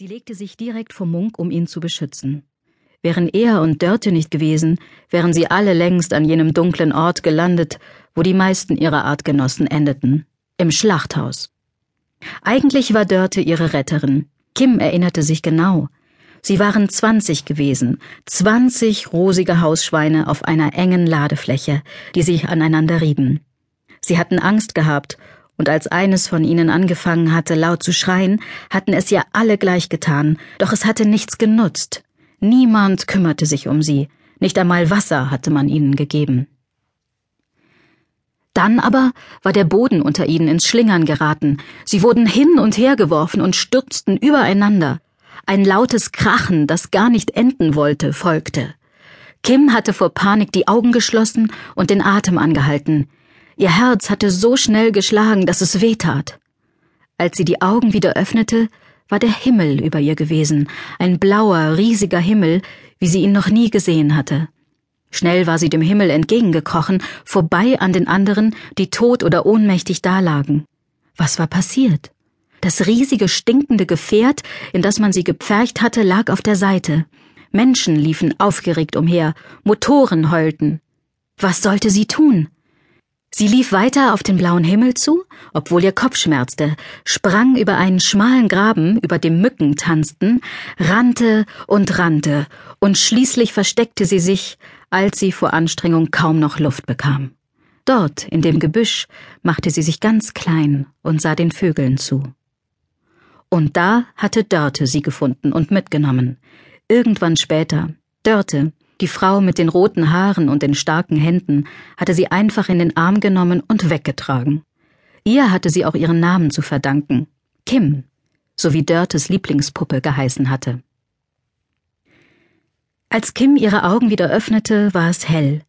Sie legte sich direkt vor Munk, um ihn zu beschützen. Wären er und Dörte nicht gewesen, wären sie alle längst an jenem dunklen Ort gelandet, wo die meisten ihrer Artgenossen endeten, im Schlachthaus. Eigentlich war Dörte ihre Retterin. Kim erinnerte sich genau. Sie waren zwanzig gewesen, zwanzig rosige Hausschweine auf einer engen Ladefläche, die sich aneinander rieben. Sie hatten Angst gehabt und als eines von ihnen angefangen hatte, laut zu schreien, hatten es ja alle gleich getan, doch es hatte nichts genutzt. Niemand kümmerte sich um sie, nicht einmal Wasser hatte man ihnen gegeben. Dann aber war der Boden unter ihnen ins Schlingern geraten, sie wurden hin und her geworfen und stürzten übereinander. Ein lautes Krachen, das gar nicht enden wollte, folgte. Kim hatte vor Panik die Augen geschlossen und den Atem angehalten. Ihr Herz hatte so schnell geschlagen, dass es weh tat. Als sie die Augen wieder öffnete, war der Himmel über ihr gewesen, ein blauer, riesiger Himmel, wie sie ihn noch nie gesehen hatte. Schnell war sie dem Himmel entgegengekrochen, vorbei an den anderen, die tot oder ohnmächtig dalagen. Was war passiert? Das riesige, stinkende Gefährt, in das man sie gepfercht hatte, lag auf der Seite. Menschen liefen aufgeregt umher, Motoren heulten. Was sollte sie tun? Sie lief weiter auf den blauen Himmel zu, obwohl ihr Kopf schmerzte, sprang über einen schmalen Graben, über dem Mücken tanzten, rannte und rannte, und schließlich versteckte sie sich, als sie vor Anstrengung kaum noch Luft bekam. Dort, in dem Gebüsch, machte sie sich ganz klein und sah den Vögeln zu. Und da hatte Dörte sie gefunden und mitgenommen. Irgendwann später. Dörte, die Frau mit den roten Haaren und den starken Händen hatte sie einfach in den Arm genommen und weggetragen. Ihr hatte sie auch ihren Namen zu verdanken, Kim, so wie Dörtes Lieblingspuppe geheißen hatte. Als Kim ihre Augen wieder öffnete, war es hell.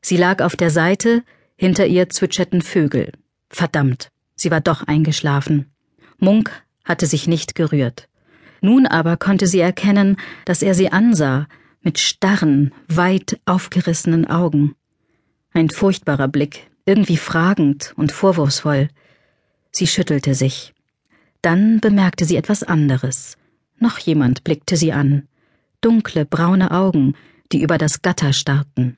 Sie lag auf der Seite, hinter ihr zwitscherten Vögel. Verdammt, sie war doch eingeschlafen. Munk hatte sich nicht gerührt. Nun aber konnte sie erkennen, dass er sie ansah, mit starren, weit aufgerissenen Augen. Ein furchtbarer Blick, irgendwie fragend und vorwurfsvoll. Sie schüttelte sich. Dann bemerkte sie etwas anderes. Noch jemand blickte sie an. Dunkle, braune Augen, die über das Gatter starrten.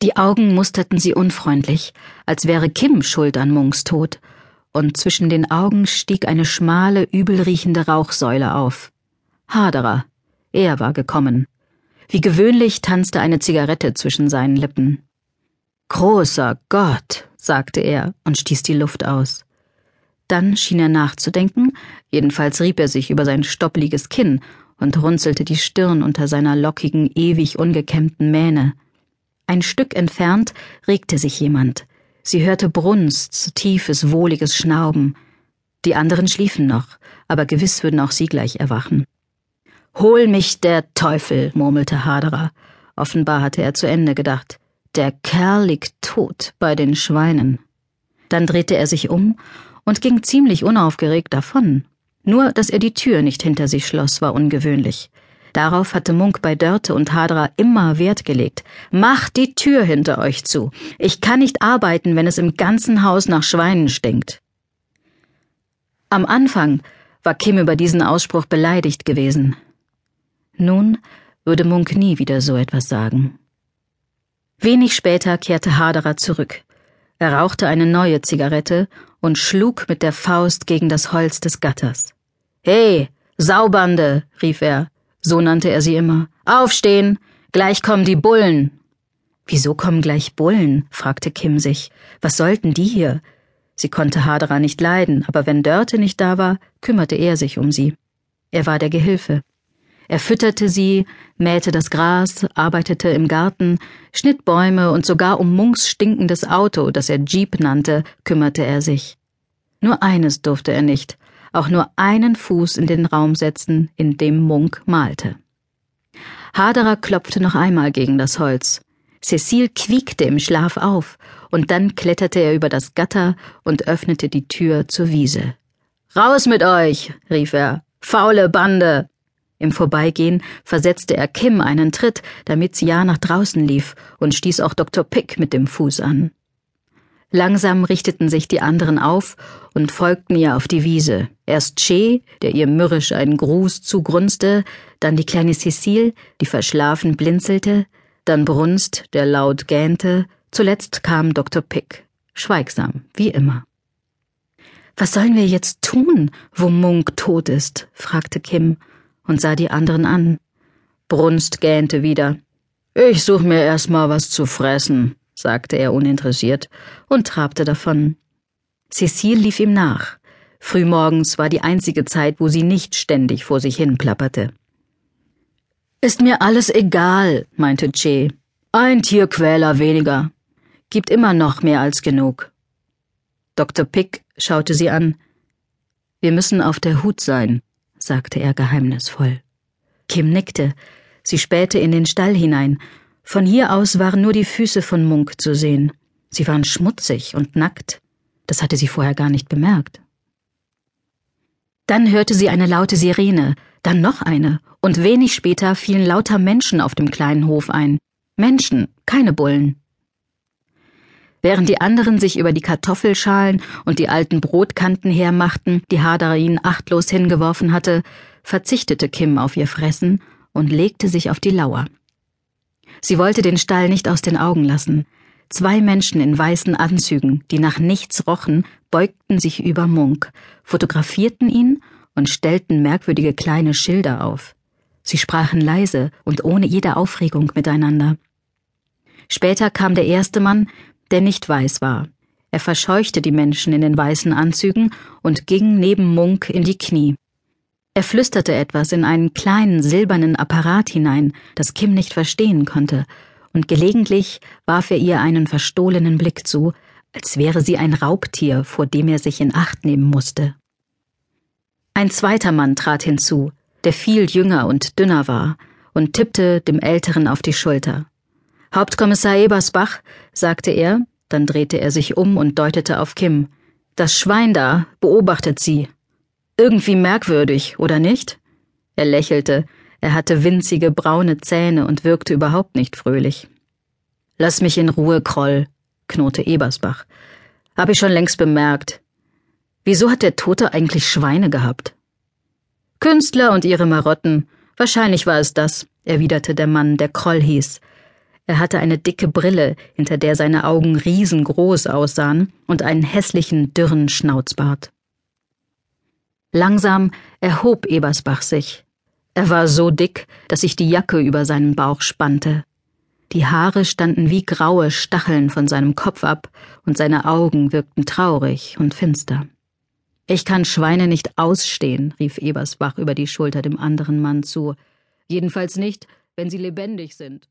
Die Augen musterten sie unfreundlich, als wäre Kim schuld an Munks Tod, und zwischen den Augen stieg eine schmale, übelriechende Rauchsäule auf. Haderer, er war gekommen. Wie gewöhnlich tanzte eine Zigarette zwischen seinen Lippen. Großer Gott, sagte er und stieß die Luft aus. Dann schien er nachzudenken, jedenfalls rieb er sich über sein stoppliges Kinn und runzelte die Stirn unter seiner lockigen, ewig ungekämmten Mähne. Ein Stück entfernt regte sich jemand. Sie hörte Brunst, tiefes, wohliges Schnauben. Die anderen schliefen noch, aber gewiss würden auch sie gleich erwachen. Hol mich der Teufel, murmelte Haderer. Offenbar hatte er zu Ende gedacht. Der Kerl liegt tot bei den Schweinen. Dann drehte er sich um und ging ziemlich unaufgeregt davon. Nur, dass er die Tür nicht hinter sich schloss, war ungewöhnlich. Darauf hatte Munk bei Dörte und Haderer immer Wert gelegt. Macht die Tür hinter euch zu. Ich kann nicht arbeiten, wenn es im ganzen Haus nach Schweinen stinkt. Am Anfang war Kim über diesen Ausspruch beleidigt gewesen. Nun würde Munk nie wieder so etwas sagen. Wenig später kehrte Haderer zurück. Er rauchte eine neue Zigarette und schlug mit der Faust gegen das Holz des Gatters. He, Saubande, rief er, so nannte er sie immer. Aufstehen, gleich kommen die Bullen. Wieso kommen gleich Bullen? fragte Kim sich. Was sollten die hier? Sie konnte Haderer nicht leiden, aber wenn Dörte nicht da war, kümmerte er sich um sie. Er war der Gehilfe. Er fütterte sie, mähte das Gras, arbeitete im Garten, schnitt Bäume und sogar um Munks stinkendes Auto, das er Jeep nannte, kümmerte er sich. Nur eines durfte er nicht, auch nur einen Fuß in den Raum setzen, in dem Munk malte. Haderer klopfte noch einmal gegen das Holz. Cecile quiekte im Schlaf auf, und dann kletterte er über das Gatter und öffnete die Tür zur Wiese. Raus mit euch, rief er. Faule Bande. Im Vorbeigehen versetzte er Kim einen Tritt, damit sie ja nach draußen lief, und stieß auch Dr. Pick mit dem Fuß an. Langsam richteten sich die anderen auf und folgten ihr auf die Wiese. Erst Che, der ihr mürrisch einen Gruß zugrunzte, dann die kleine Cecile, die verschlafen blinzelte, dann Brunst, der laut gähnte, zuletzt kam Dr. Pick, schweigsam, wie immer. Was sollen wir jetzt tun, wo Munk tot ist? fragte Kim und sah die anderen an. Brunst gähnte wieder. Ich such mir erst mal was zu fressen, sagte er uninteressiert und trabte davon. Cecile lief ihm nach. Frühmorgens war die einzige Zeit, wo sie nicht ständig vor sich hin plapperte. Ist mir alles egal, meinte Che. Ein Tierquäler weniger. Gibt immer noch mehr als genug. Dr. Pick schaute sie an. Wir müssen auf der Hut sein, sagte er geheimnisvoll. Kim nickte. Sie spähte in den Stall hinein von hier aus waren nur die Füße von Munk zu sehen. Sie waren schmutzig und nackt. Das hatte sie vorher gar nicht bemerkt. Dann hörte sie eine laute Sirene, dann noch eine, und wenig später fielen lauter Menschen auf dem kleinen Hof ein. Menschen, keine Bullen. Während die anderen sich über die Kartoffelschalen und die alten Brotkanten hermachten, die Hadarin achtlos hingeworfen hatte, verzichtete Kim auf ihr Fressen und legte sich auf die Lauer. Sie wollte den Stall nicht aus den Augen lassen. Zwei Menschen in weißen Anzügen, die nach nichts rochen, beugten sich über Munk, fotografierten ihn und stellten merkwürdige kleine Schilder auf. Sie sprachen leise und ohne jede Aufregung miteinander. Später kam der erste Mann, der nicht weiß war. Er verscheuchte die Menschen in den weißen Anzügen und ging neben Munk in die Knie. Er flüsterte etwas in einen kleinen silbernen Apparat hinein, das Kim nicht verstehen konnte, und gelegentlich warf er ihr einen verstohlenen Blick zu, als wäre sie ein Raubtier, vor dem er sich in Acht nehmen musste. Ein zweiter Mann trat hinzu, der viel jünger und dünner war, und tippte dem Älteren auf die Schulter. Hauptkommissar Ebersbach, sagte er, dann drehte er sich um und deutete auf Kim. Das Schwein da beobachtet sie. Irgendwie merkwürdig, oder nicht? Er lächelte, er hatte winzige braune Zähne und wirkte überhaupt nicht fröhlich. Lass mich in Ruhe, Kroll, knurrte Ebersbach. Hab ich schon längst bemerkt. Wieso hat der Tote eigentlich Schweine gehabt? Künstler und ihre Marotten. Wahrscheinlich war es das, erwiderte der Mann, der Kroll hieß. Er hatte eine dicke Brille, hinter der seine Augen riesengroß aussahen, und einen hässlichen, dürren Schnauzbart. Langsam erhob Ebersbach sich. Er war so dick, dass sich die Jacke über seinen Bauch spannte. Die Haare standen wie graue Stacheln von seinem Kopf ab, und seine Augen wirkten traurig und finster. Ich kann Schweine nicht ausstehen, rief Ebersbach über die Schulter dem anderen Mann zu. Jedenfalls nicht, wenn sie lebendig sind.